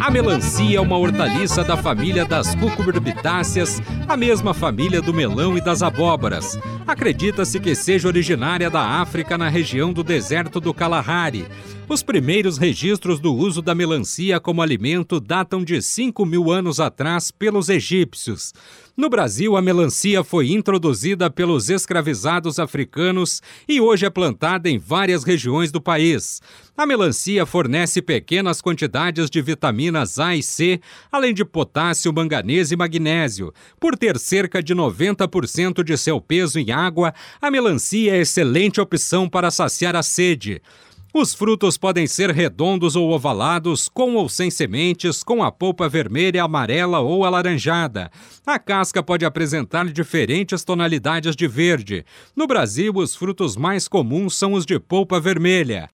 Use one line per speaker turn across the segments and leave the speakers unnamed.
A melancia é uma hortaliça da família das cucurbitáceas, a mesma família do melão e das abóboras. Acredita-se que seja originária da África na região do deserto do Kalahari. Os primeiros registros do uso da melancia como alimento datam de 5 mil anos atrás pelos egípcios. No Brasil, a melancia foi introduzida pelos escravizados africanos e hoje é plantada em várias regiões do país. A melancia fornece pequenas quantidades de vitaminas A e C, além de potássio, manganês e magnésio. Por ter cerca de 90% de seu peso em água, a melancia é excelente opção para saciar a sede. Os frutos podem ser redondos ou ovalados, com ou sem sementes, com a polpa vermelha, amarela ou alaranjada. A casca pode apresentar diferentes tonalidades de verde. No Brasil, os frutos mais comuns são os de polpa vermelha.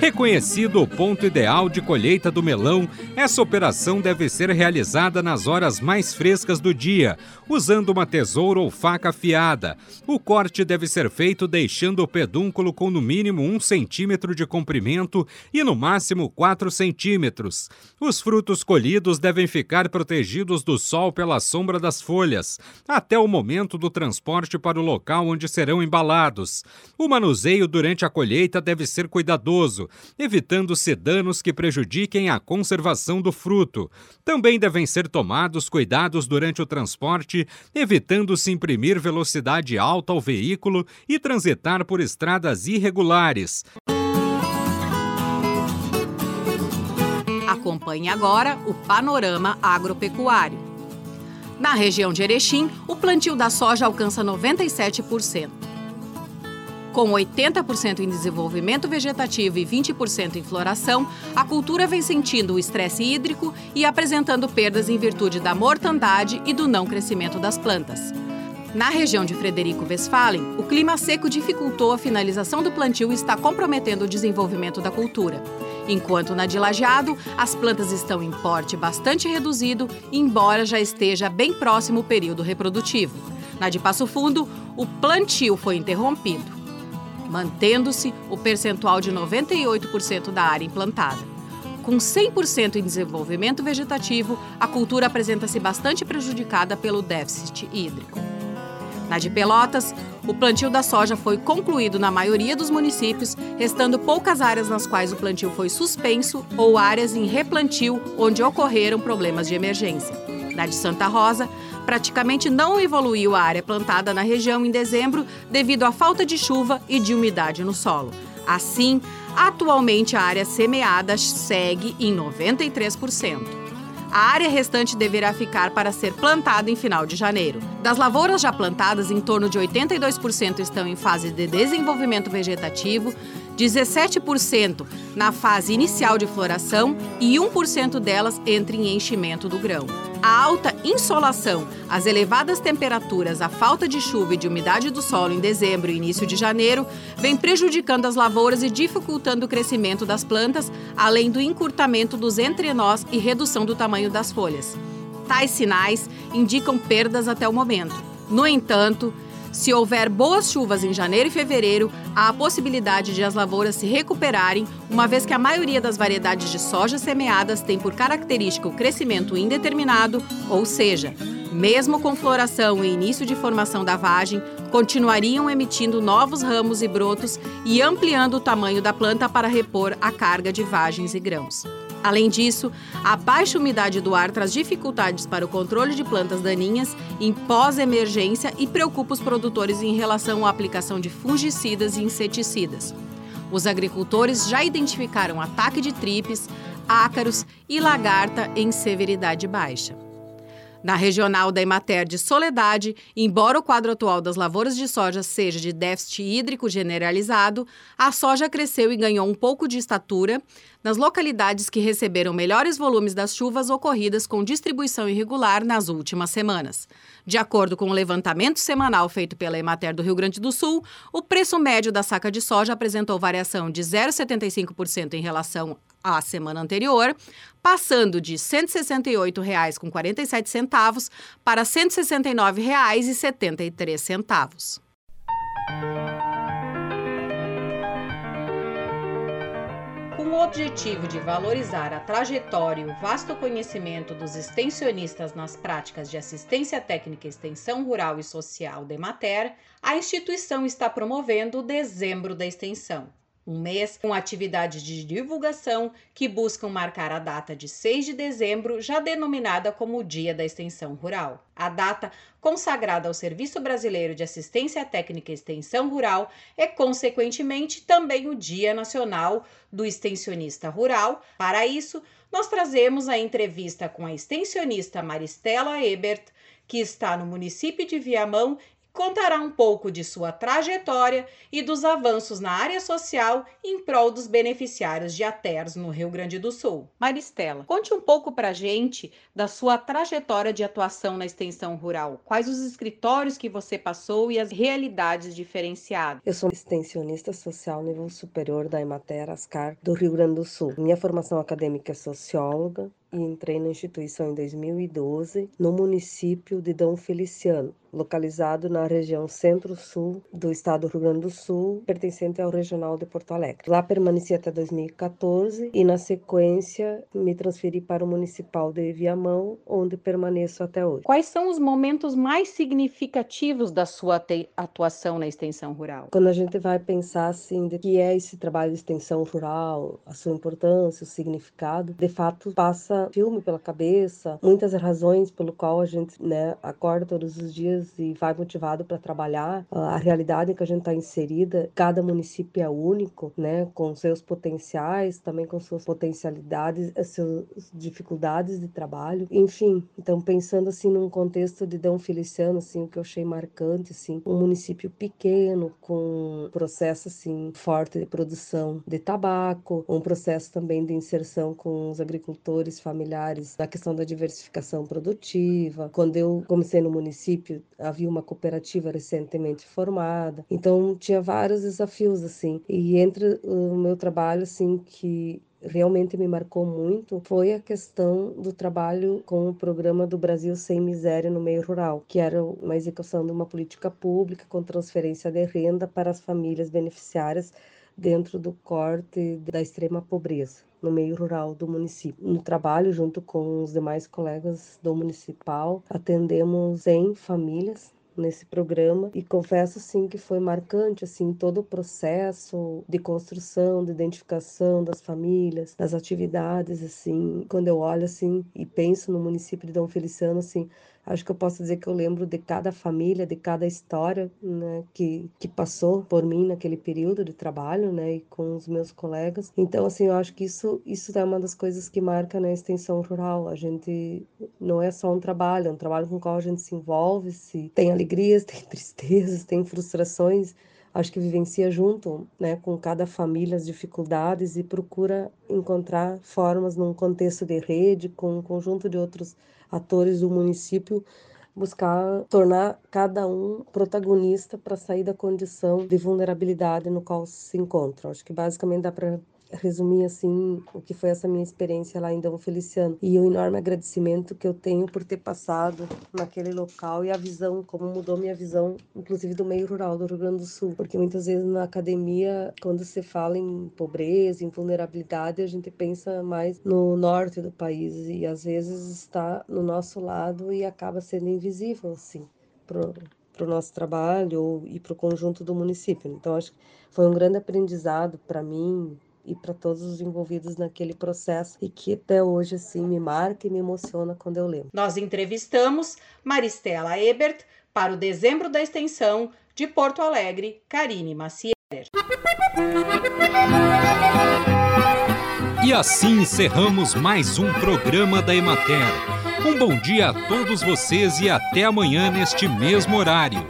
Reconhecido o ponto ideal de colheita do melão, essa operação deve ser realizada nas horas mais frescas do dia, usando uma tesoura ou faca afiada. O corte deve ser feito deixando o pedúnculo com no mínimo um centímetro de comprimento e no máximo 4 centímetros. Os frutos colhidos devem ficar protegidos do sol pela sombra das folhas, até o momento do transporte para o local onde serão embalados. O manuseio durante a colheita deve ser cuidadoso evitando-se danos que prejudiquem a conservação do fruto. Também devem ser tomados cuidados durante o transporte, evitando-se imprimir velocidade alta ao veículo e transitar por estradas irregulares.
Acompanhe agora o panorama agropecuário. Na região de Erechim, o plantio da soja alcança 97%. Com 80% em desenvolvimento vegetativo e 20% em floração, a cultura vem sentindo o estresse hídrico e apresentando perdas em virtude da mortandade e do não crescimento das plantas. Na região de Frederico Westphalen, o clima seco dificultou a finalização do plantio e está comprometendo o desenvolvimento da cultura. Enquanto na de Lajeado, as plantas estão em porte bastante reduzido, embora já esteja bem próximo o período reprodutivo. Na de Passo Fundo, o plantio foi interrompido mantendo-se o percentual de 98% da área implantada. Com 100% em desenvolvimento vegetativo, a cultura apresenta-se bastante prejudicada pelo déficit hídrico. Na de Pelotas, o plantio da soja foi concluído na maioria dos municípios, restando poucas áreas nas quais o plantio foi suspenso ou áreas em replantio onde ocorreram problemas de emergência. Na de Santa Rosa, praticamente não evoluiu a área plantada na região em dezembro devido à falta de chuva e de umidade no solo. Assim, atualmente a área semeada segue em 93%. A área restante deverá ficar para ser plantada em final de janeiro. Das lavouras já plantadas, em torno de 82% estão em fase de desenvolvimento vegetativo, 17% na fase inicial de floração e 1% delas entra em enchimento do grão. A alta insolação, as elevadas temperaturas, a falta de chuva e de umidade do solo em dezembro e início de janeiro vem prejudicando as lavouras e dificultando o crescimento das plantas, além do encurtamento dos entrenós e redução do tamanho das folhas. Tais sinais indicam perdas até o momento. No entanto, se houver boas chuvas em janeiro e fevereiro, há a possibilidade de as lavouras se recuperarem, uma vez que a maioria das variedades de soja semeadas tem por característica o crescimento indeterminado, ou seja, mesmo com floração e início de formação da vagem, continuariam emitindo novos ramos e brotos e ampliando o tamanho da planta para repor a carga de vagens e grãos. Além disso, a baixa umidade do ar traz dificuldades para o controle de plantas daninhas em pós-emergência e preocupa os produtores em relação à aplicação de fungicidas e inseticidas. Os agricultores já identificaram ataque de tripes, ácaros e lagarta em severidade baixa. Na regional da Emater de Soledade, embora o quadro atual das lavouras de soja seja de déficit hídrico generalizado, a soja cresceu e ganhou um pouco de estatura, nas localidades que receberam melhores volumes das chuvas ocorridas com distribuição irregular nas últimas semanas. De acordo com o levantamento semanal feito pela Emater do Rio Grande do Sul, o preço médio da saca de soja apresentou variação de 0,75% em relação à semana anterior, passando de R$ 168,47 para R$ 169,73. Com o objetivo de valorizar a trajetória e o vasto conhecimento dos extensionistas nas práticas de assistência técnica extensão rural e social de Mater, a instituição está promovendo o Dezembro da Extensão, um mês com atividades de divulgação que buscam marcar a data de 6 de dezembro, já denominada como o Dia da Extensão Rural. A data, consagrada ao Serviço Brasileiro de Assistência Técnica e Extensão Rural, é consequentemente também o Dia Nacional do Extensionista Rural. Para isso, nós trazemos a entrevista com a extensionista Maristela Ebert, que está no município de Viamão contará um pouco de sua trajetória e dos avanços na área social em prol dos beneficiários de ATERS no Rio Grande do Sul. Maristela, conte um pouco para a gente da sua trajetória de atuação na extensão rural. Quais os escritórios que você passou e as realidades diferenciadas?
Eu sou extensionista social nível superior da Emater Ascar do Rio Grande do Sul. Minha formação acadêmica é socióloga, e entrei na instituição em 2012, no município de Dom Feliciano, localizado na região centro-sul do estado do Rio Grande do Sul, pertencente ao Regional de Porto Alegre. Lá permaneci até 2014 e, na sequência, me transferi para o Municipal de Viamão, onde permaneço até hoje.
Quais são os momentos mais significativos da sua atuação na extensão rural?
Quando a gente vai pensar assim, de que é esse trabalho de extensão rural, a sua importância, o significado, de fato passa filme pela cabeça, muitas razões pelo qual a gente né, acorda todos os dias e vai motivado para trabalhar. A realidade em que a gente está inserida, cada município é único, né, com seus potenciais, também com suas potencialidades, suas dificuldades de trabalho, enfim. Então, pensando assim num contexto de Dom Feliciano, assim, o que eu achei marcante, assim, um município pequeno com processo assim forte de produção de tabaco, um processo também de inserção com os agricultores familiares na questão da diversificação produtiva. Quando eu comecei no município, havia uma cooperativa recentemente formada. Então tinha vários desafios assim. E entre o meu trabalho assim que realmente me marcou muito foi a questão do trabalho com o programa do Brasil Sem Miséria no meio rural, que era uma execução de uma política pública com transferência de renda para as famílias beneficiárias dentro do corte da extrema pobreza no meio rural do município. No trabalho, junto com os demais colegas do municipal, atendemos 100 famílias nesse programa e confesso sim que foi marcante assim todo o processo de construção, de identificação das famílias, das atividades assim. Quando eu olho assim e penso no município de Dom Feliciano assim, Acho que eu posso dizer que eu lembro de cada família, de cada história né, que, que passou por mim naquele período de trabalho, né, e com os meus colegas. Então, assim, eu acho que isso, isso é uma das coisas que marca na extensão rural. A gente não é só um trabalho, é um trabalho com o qual a gente se envolve, se tem alegrias, tem tristezas, tem frustrações acho que vivencia junto, né, com cada família as dificuldades e procura encontrar formas num contexto de rede com um conjunto de outros atores do município buscar tornar cada um protagonista para sair da condição de vulnerabilidade no qual se encontra. Acho que basicamente dá para resumir assim o que foi essa minha experiência lá em Dom Feliciano e o enorme agradecimento que eu tenho por ter passado naquele local e a visão como mudou minha visão inclusive do meio rural do Rio Grande do Sul porque muitas vezes na academia quando se fala em pobreza em vulnerabilidade a gente pensa mais no norte do país e às vezes está no nosso lado e acaba sendo invisível assim pro para o nosso trabalho e para o conjunto do município. Então, acho que foi um grande aprendizado para mim, e para todos os envolvidos naquele processo e que até hoje assim me marca e me emociona quando eu lembro.
Nós entrevistamos Maristela Ebert para o Dezembro da Extensão de Porto Alegre, Karine Macier.
E assim encerramos mais um programa da Emater. Um bom dia a todos vocês e até amanhã neste mesmo horário.